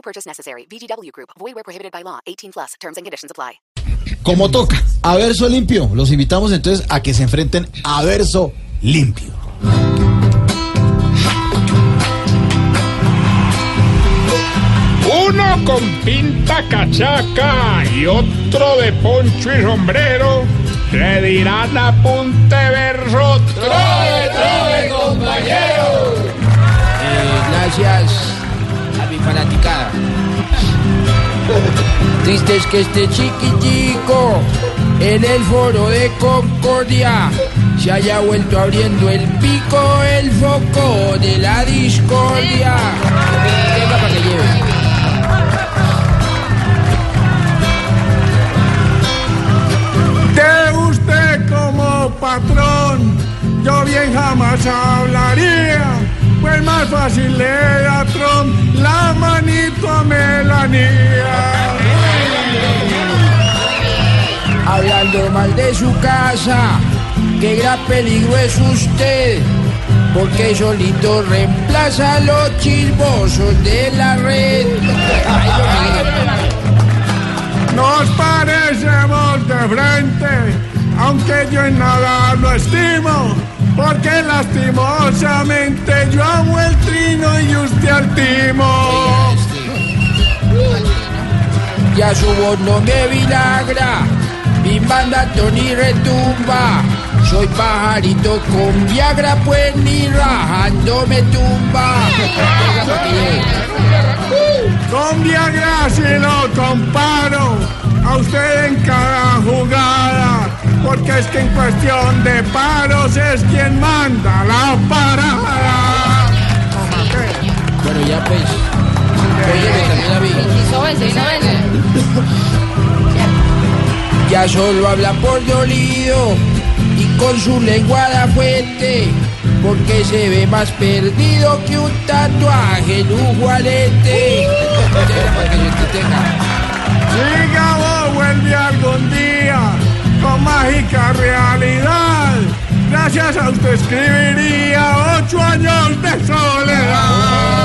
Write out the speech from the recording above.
No purchase necessary. VGW Group. Void where prohibited by law. 18 plus. Terms and conditions apply. Como toca, a verso limpio. Los invitamos entonces a que se enfrenten a verso limpio. Uno con pinta cachaca y otro de poncho y sombrero le dirán apunte verso trove, trove, compañero. gracias Triste es que este chiquitico en el foro de Concordia se haya vuelto abriendo el pico, el foco de la discordia. Venga para como patrón, yo bien jamás hablaría. Pues más fácil le da Trump la manito a Melanía. Su casa, qué gran peligro es usted. Porque solito reemplaza a los chismosos de la red. Nos parecemos de frente, aunque yo en nada lo estimo, porque lastimosamente yo amo el trino y usted al timo. Ya su voz no me vinagra, mi mandato ni retumba. Soy pajarito con Viagra, pues ni rajando me tumba. Con Viagra si lo comparo a usted en cada jugada, porque es que en cuestión de paros es quien manda la parada. Bueno, ya pues. Ya solo habla por dolido y con su lenguada fuerte, porque se ve más perdido que un tatuaje en un juarete. Tenga, para que yo te tenga. Si Gabo vuelve algún día con mágica realidad, gracias a usted escribiría ocho años de soledad.